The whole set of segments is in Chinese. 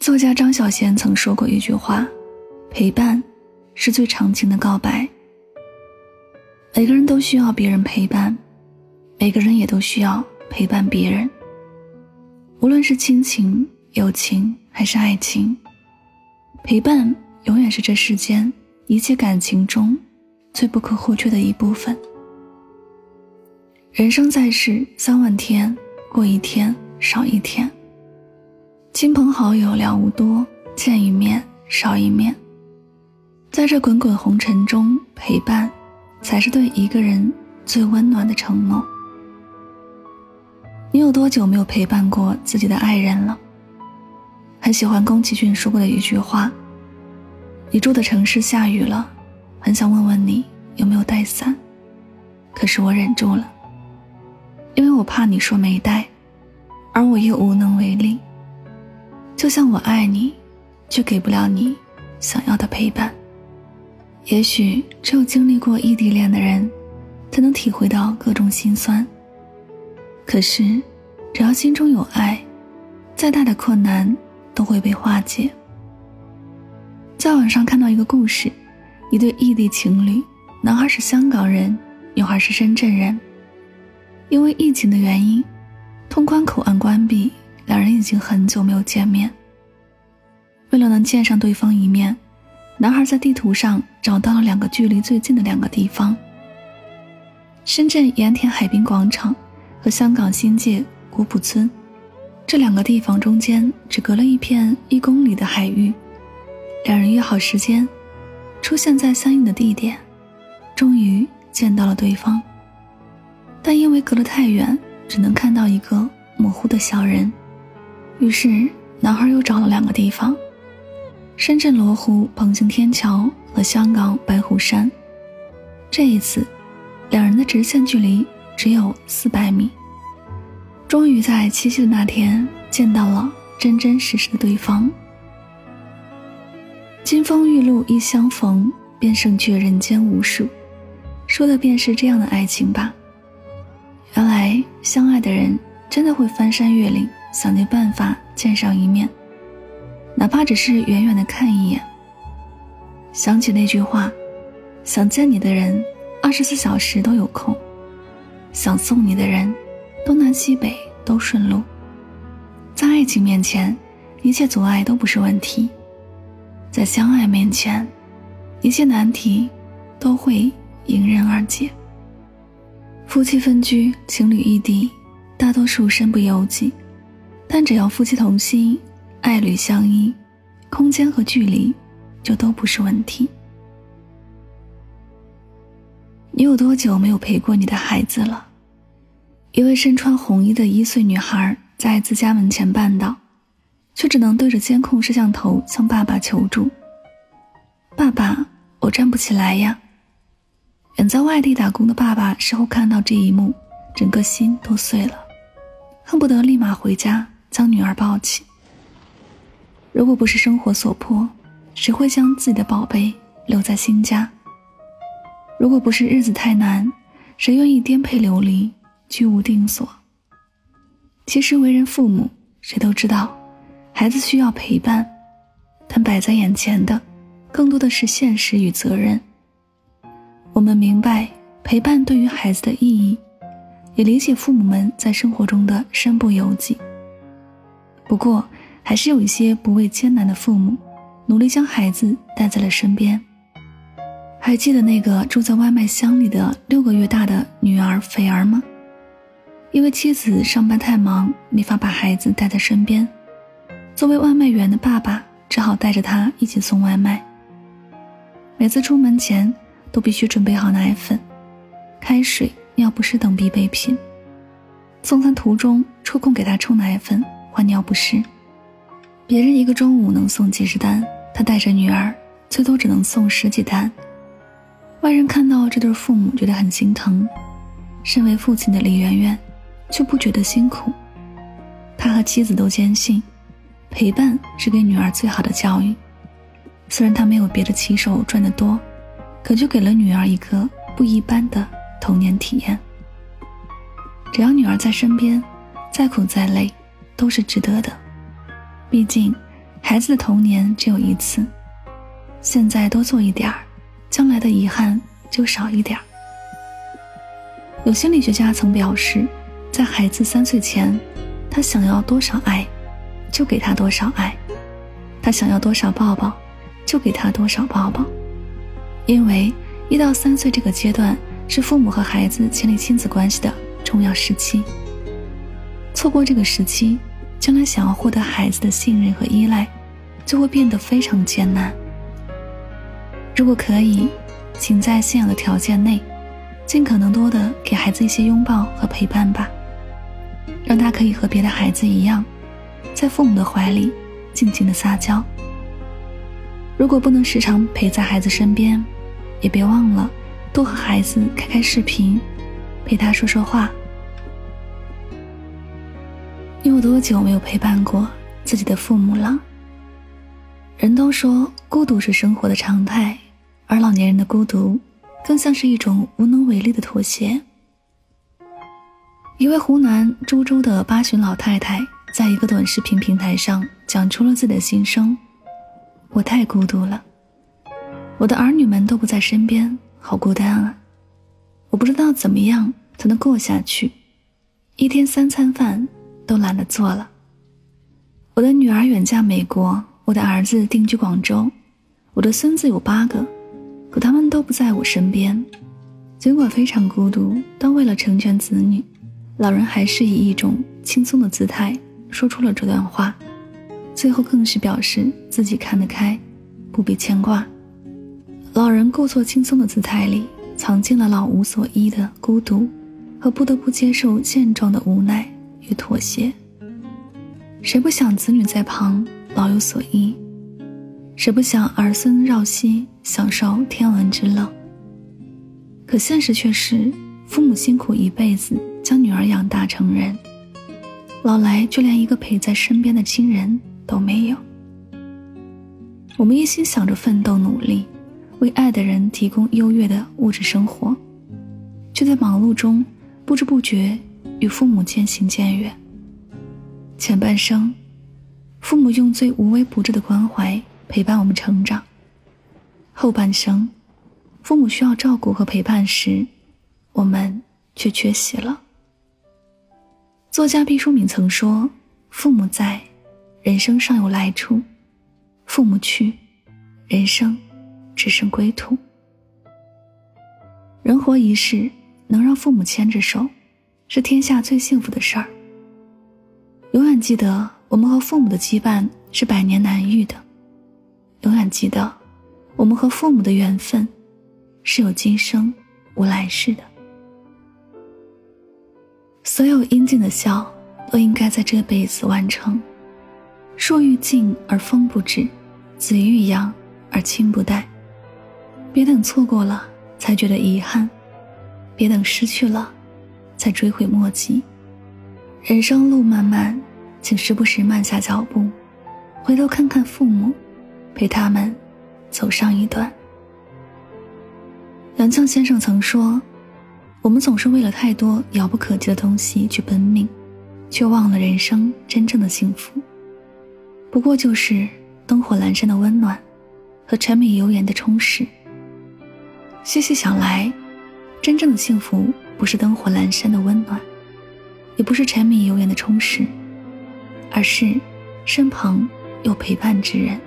作家张小娴曾说过一句话：“陪伴是最长情的告白。”每个人都需要别人陪伴，每个人也都需要陪伴别人。无论是亲情、友情还是爱情，陪伴永远是这世间一切感情中最不可或缺的一部分。人生在世，三万天，过一天少一天。亲朋好友了无多，见一面少一面。在这滚滚红尘中，陪伴才是对一个人最温暖的承诺。你有多久没有陪伴过自己的爱人了？很喜欢宫崎骏说过的一句话：“你住的城市下雨了，很想问问你有没有带伞，可是我忍住了，因为我怕你说没带，而我又无能为力。”就像我爱你，却给不了你想要的陪伴。也许只有经历过异地恋的人，才能体会到各种心酸。可是，只要心中有爱，再大的困难都会被化解。在网上看到一个故事，一对异地情侣，男孩是香港人，女孩是深圳人。因为疫情的原因，通关口岸关闭。两人已经很久没有见面。为了能见上对方一面，男孩在地图上找到了两个距离最近的两个地方：深圳盐田海滨广场和香港新界古朴村。这两个地方中间只隔了一片一公里的海域。两人约好时间，出现在相应的地点，终于见到了对方。但因为隔得太远，只能看到一个模糊的小人。于是，男孩又找了两个地方：深圳罗湖鹏兴天桥和香港白虎山。这一次，两人的直线距离只有四百米。终于在七夕的那天见到了真真实实的对方。金风玉露一相逢，便胜却人间无数，说的便是这样的爱情吧。原来，相爱的人真的会翻山越岭。想尽办法见上一面，哪怕只是远远的看一眼。想起那句话：“想见你的人，二十四小时都有空；想送你的人，东南西北都顺路。”在爱情面前，一切阻碍都不是问题；在相爱面前，一切难题都会迎刃而解。夫妻分居、情侣异地，大多数身不由己。但只要夫妻同心，爱侣相依，空间和距离就都不是问题。你有多久没有陪过你的孩子了？一位身穿红衣的一岁女孩在自家门前绊倒，却只能对着监控摄像头向爸爸求助：“爸爸，我站不起来呀！”远在外地打工的爸爸事后看到这一幕，整个心都碎了，恨不得立马回家。将女儿抱起。如果不是生活所迫，谁会将自己的宝贝留在新家？如果不是日子太难，谁愿意颠沛流离、居无定所？其实为人父母，谁都知道，孩子需要陪伴，但摆在眼前的，更多的是现实与责任。我们明白陪伴对于孩子的意义，也理解父母们在生活中的身不由己。不过，还是有一些不畏艰难的父母，努力将孩子带在了身边。还记得那个住在外卖箱里的六个月大的女儿菲儿吗？因为妻子上班太忙，没法把孩子带在身边，作为外卖员的爸爸只好带着他一起送外卖。每次出门前，都必须准备好奶粉、开水、尿不湿等必备品。送餐途中，抽空给他冲奶粉。换尿不湿，别人一个中午能送几十单，他带着女儿最多只能送十几单。外人看到这对父母觉得很心疼，身为父亲的李媛媛却不觉得辛苦。他和妻子都坚信，陪伴是给女儿最好的教育。虽然他没有别的骑手赚得多，可就给了女儿一个不一般的童年体验。只要女儿在身边，再苦再累。都是值得的，毕竟，孩子的童年只有一次，现在多做一点儿，将来的遗憾就少一点儿。有心理学家曾表示，在孩子三岁前，他想要多少爱，就给他多少爱；他想要多少抱抱，就给他多少抱抱。因为一到三岁这个阶段是父母和孩子建立亲子关系的重要时期，错过这个时期，将来想要获得孩子的信任和依赖，就会变得非常艰难。如果可以，请在现有的条件内。尽可能多的给孩子一些拥抱和陪伴吧，让他可以和别的孩子一样，在父母的怀里静静的撒娇。如果不能时常陪在孩子身边，也别忘了多和孩子开开视频，陪他说说话。你有多久没有陪伴过自己的父母了？人都说孤独是生活的常态，而老年人的孤独。更像是一种无能为力的妥协。一位湖南株洲的八旬老太太，在一个短视频平台上讲出了自己的心声：“我太孤独了，我的儿女们都不在身边，好孤单啊！我不知道怎么样才能过下去，一天三餐饭都懒得做了。我的女儿远嫁美国，我的儿子定居广州，我的孙子有八个。”可他们都不在我身边，尽管非常孤独，但为了成全子女，老人还是以一种轻松的姿态说出了这段话。最后更是表示自己看得开，不必牵挂。老人故作轻松的姿态里，藏进了老无所依的孤独和不得不接受现状的无奈与妥协。谁不想子女在旁老有所依？谁不想儿孙绕膝享受天伦之乐？可现实却是，父母辛苦一辈子将女儿养大成人，老来却连一个陪在身边的亲人都没有。我们一心想着奋斗努力，为爱的人提供优越的物质生活，却在忙碌中不知不觉与父母渐行渐远。前半生，父母用最无微不至的关怀。陪伴我们成长。后半生，父母需要照顾和陪伴时，我们却缺席了。作家毕淑敏曾说：“父母在，人生尚有来处；父母去，人生只剩归途。”人活一世，能让父母牵着手，是天下最幸福的事儿。永远记得，我们和父母的羁绊是百年难遇的。永远记得，我们和父母的缘分是有今生无来世的。所有应尽的孝，都应该在这辈子完成。树欲静而风不止，子欲养而亲不待。别等错过了才觉得遗憾，别等失去了才追悔莫及。人生路漫漫，请时不时慢下脚步，回头看看父母。陪他们走上一段。杨绛先生曾说：“我们总是为了太多遥不可及的东西去奔命，却忘了人生真正的幸福，不过就是灯火阑珊的温暖和柴米油盐的充实。细细想来，真正的幸福不是灯火阑珊的温暖，也不是柴米油盐的充实，而是身旁有陪伴之人。”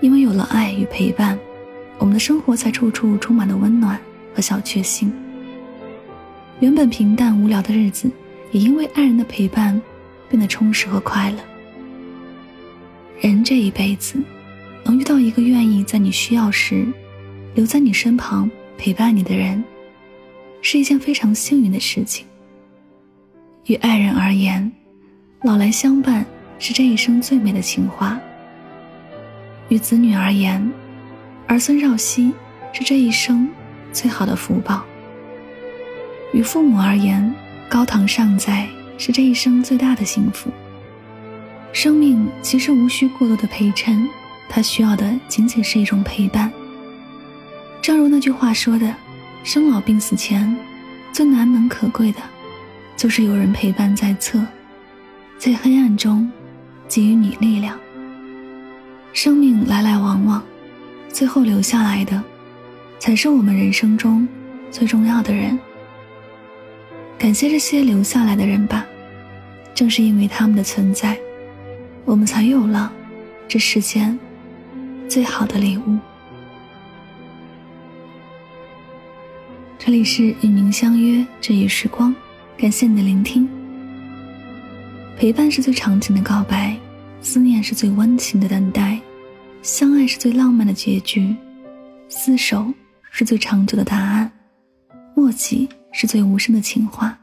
因为有了爱与陪伴，我们的生活才处处充满了温暖和小确幸。原本平淡无聊的日子，也因为爱人的陪伴，变得充实和快乐。人这一辈子，能遇到一个愿意在你需要时，留在你身旁陪伴你的人，是一件非常幸运的事情。与爱人而言，老来相伴是这一生最美的情话。与子女而言，儿孙绕膝是这一生最好的福报；与父母而言，高堂尚在是这一生最大的幸福。生命其实无需过多的陪衬，它需要的仅仅是一种陪伴。正如那句话说的：“生老病死前，最难能可贵的，就是有人陪伴在侧，在黑暗中给予你力量。”生命来来往往，最后留下来的，才是我们人生中最重要的人。感谢这些留下来的人吧，正是因为他们的存在，我们才有了这世间最好的礼物。这里是与您相约治愈时光，感谢你的聆听。陪伴是最长情的告白，思念是最温情的等待，相爱是最浪漫的结局，厮守是最长久的答案，默契是最无声的情话。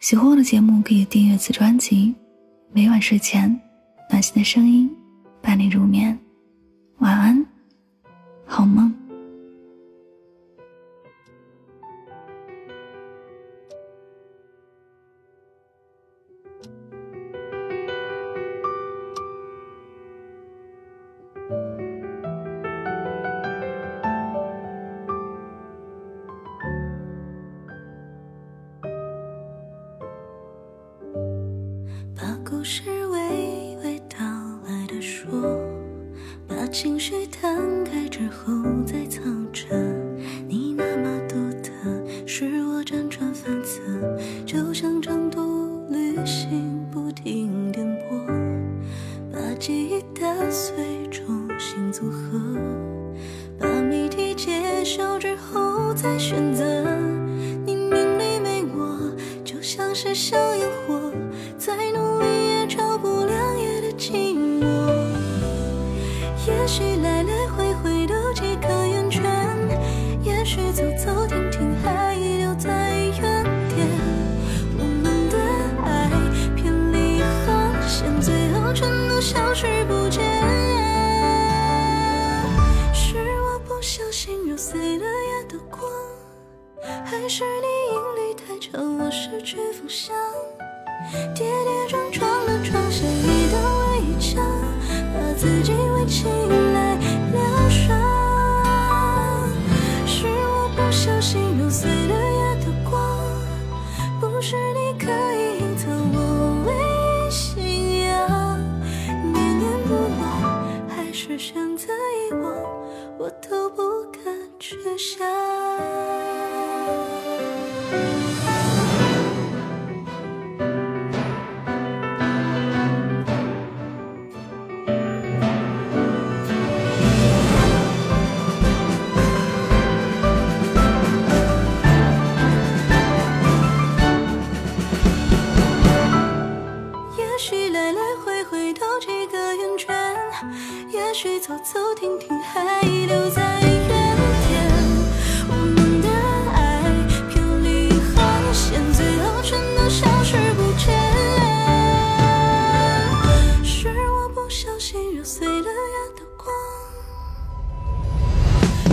喜欢我的节目，可以订阅此专辑。每晚睡前，暖心的声音伴你入眠。晚安，好梦。故事娓娓道来的说，把情绪摊开之后再藏着。你那么独特，使我辗转反侧，就像长途旅行不停颠簸，把记忆打碎重新组合，把谜题揭晓之后再选择。你明里没我，就像是全都消失不见。是我不小心揉碎了夜的光，还是你引力太强，我失去方向？跌跌撞撞地撞向你的围墙，把自己围起选择遗忘，我都不敢去想。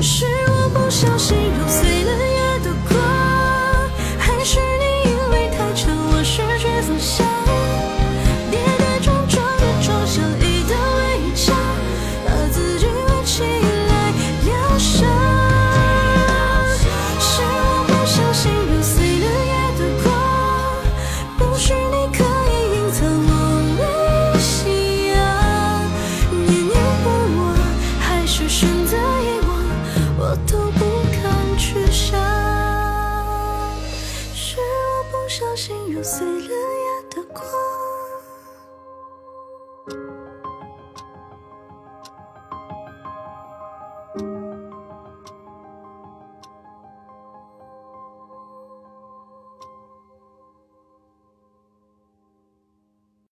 是我不小心揉碎了心碎了。